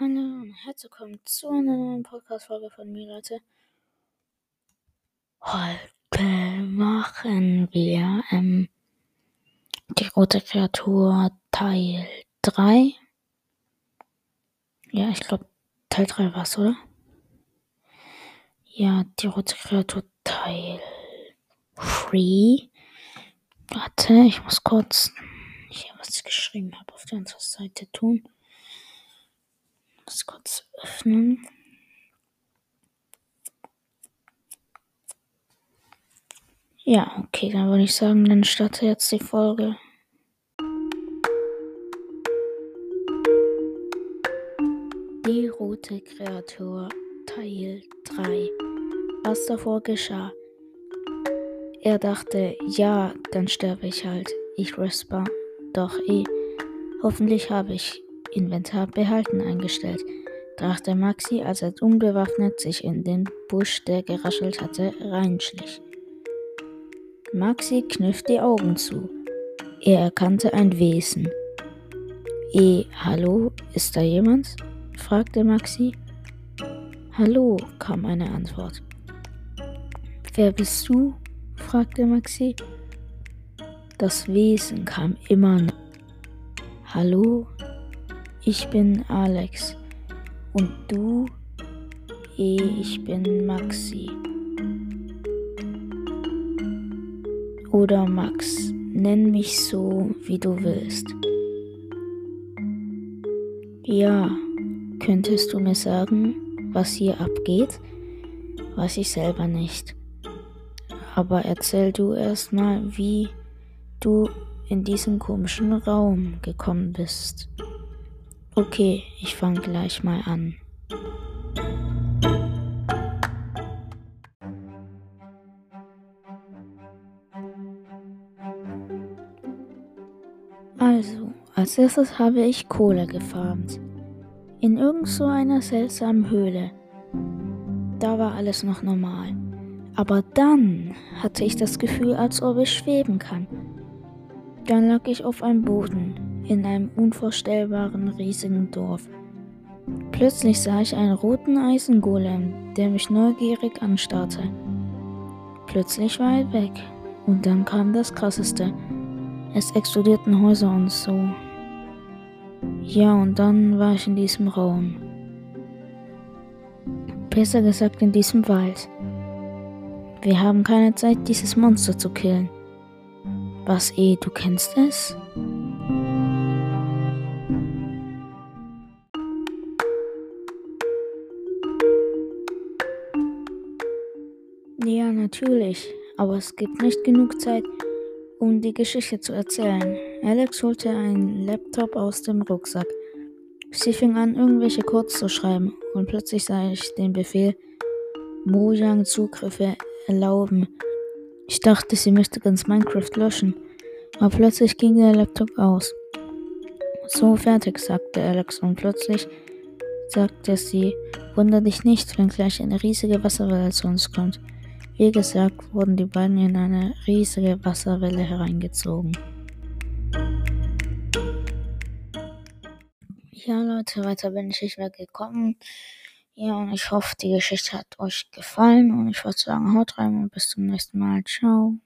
Hallo und herzlich willkommen zu einer neuen Podcast-Folge von mir, Leute. Heute machen wir ähm, die rote Kreatur Teil 3. Ja, ich glaube, Teil 3 war es, oder? Ja, die rote Kreatur Teil 3. Warte, ich muss kurz hier, was ich geschrieben habe, auf der anderen Seite tun das kurz öffnen. Ja, okay, dann würde ich sagen, dann starte jetzt die Folge. Die rote Kreatur Teil 3. Was davor geschah. Er dachte, ja, dann sterbe ich halt. Ich whisper, doch eh. Hoffentlich habe ich Inventar behalten eingestellt, dachte Maxi, als er unbewaffnet sich in den Busch, der geraschelt hatte, reinschlich. Maxi kniff die Augen zu. Er erkannte ein Wesen. Eh, hallo, ist da jemand? fragte Maxi. Hallo, kam eine Antwort. Wer bist du? fragte Maxi. Das Wesen kam immer noch. Hallo, ich bin Alex. Und du? Ich bin Maxi. Oder Max. Nenn mich so, wie du willst. Ja, könntest du mir sagen, was hier abgeht? Weiß ich selber nicht. Aber erzähl du erstmal, wie du in diesen komischen Raum gekommen bist. Okay, ich fange gleich mal an. Also, als erstes habe ich Kohle gefarmt. In irgend so einer seltsamen Höhle. Da war alles noch normal. Aber dann hatte ich das Gefühl, als ob ich schweben kann. Dann lag ich auf einem Boden, in einem unvorstellbaren riesigen Dorf. Plötzlich sah ich einen roten Eisengolem, der mich neugierig anstarrte. Plötzlich war er weg und dann kam das Krasseste. Es explodierten Häuser und so. Ja, und dann war ich in diesem Raum. Besser gesagt in diesem Wald. Wir haben keine Zeit, dieses Monster zu killen. Was eh, du kennst es? Ja, natürlich, aber es gibt nicht genug Zeit, um die Geschichte zu erzählen. Alex holte einen Laptop aus dem Rucksack. Sie fing an, irgendwelche Codes zu schreiben und plötzlich sah ich den Befehl Mojang Zugriffe erlauben. Ich dachte, sie möchte ganz Minecraft löschen, aber plötzlich ging der Laptop aus. So fertig, sagte Alex und plötzlich sagte sie, wunder dich nicht, wenn gleich eine riesige Wasserwelle zu uns kommt. Wie gesagt, wurden die beiden in eine riesige Wasserwelle hereingezogen. Ja, Leute, weiter bin ich nicht mehr gekommen. Ja, und ich hoffe, die Geschichte hat euch gefallen. Und ich würde sagen, haut rein und bis zum nächsten Mal. Ciao.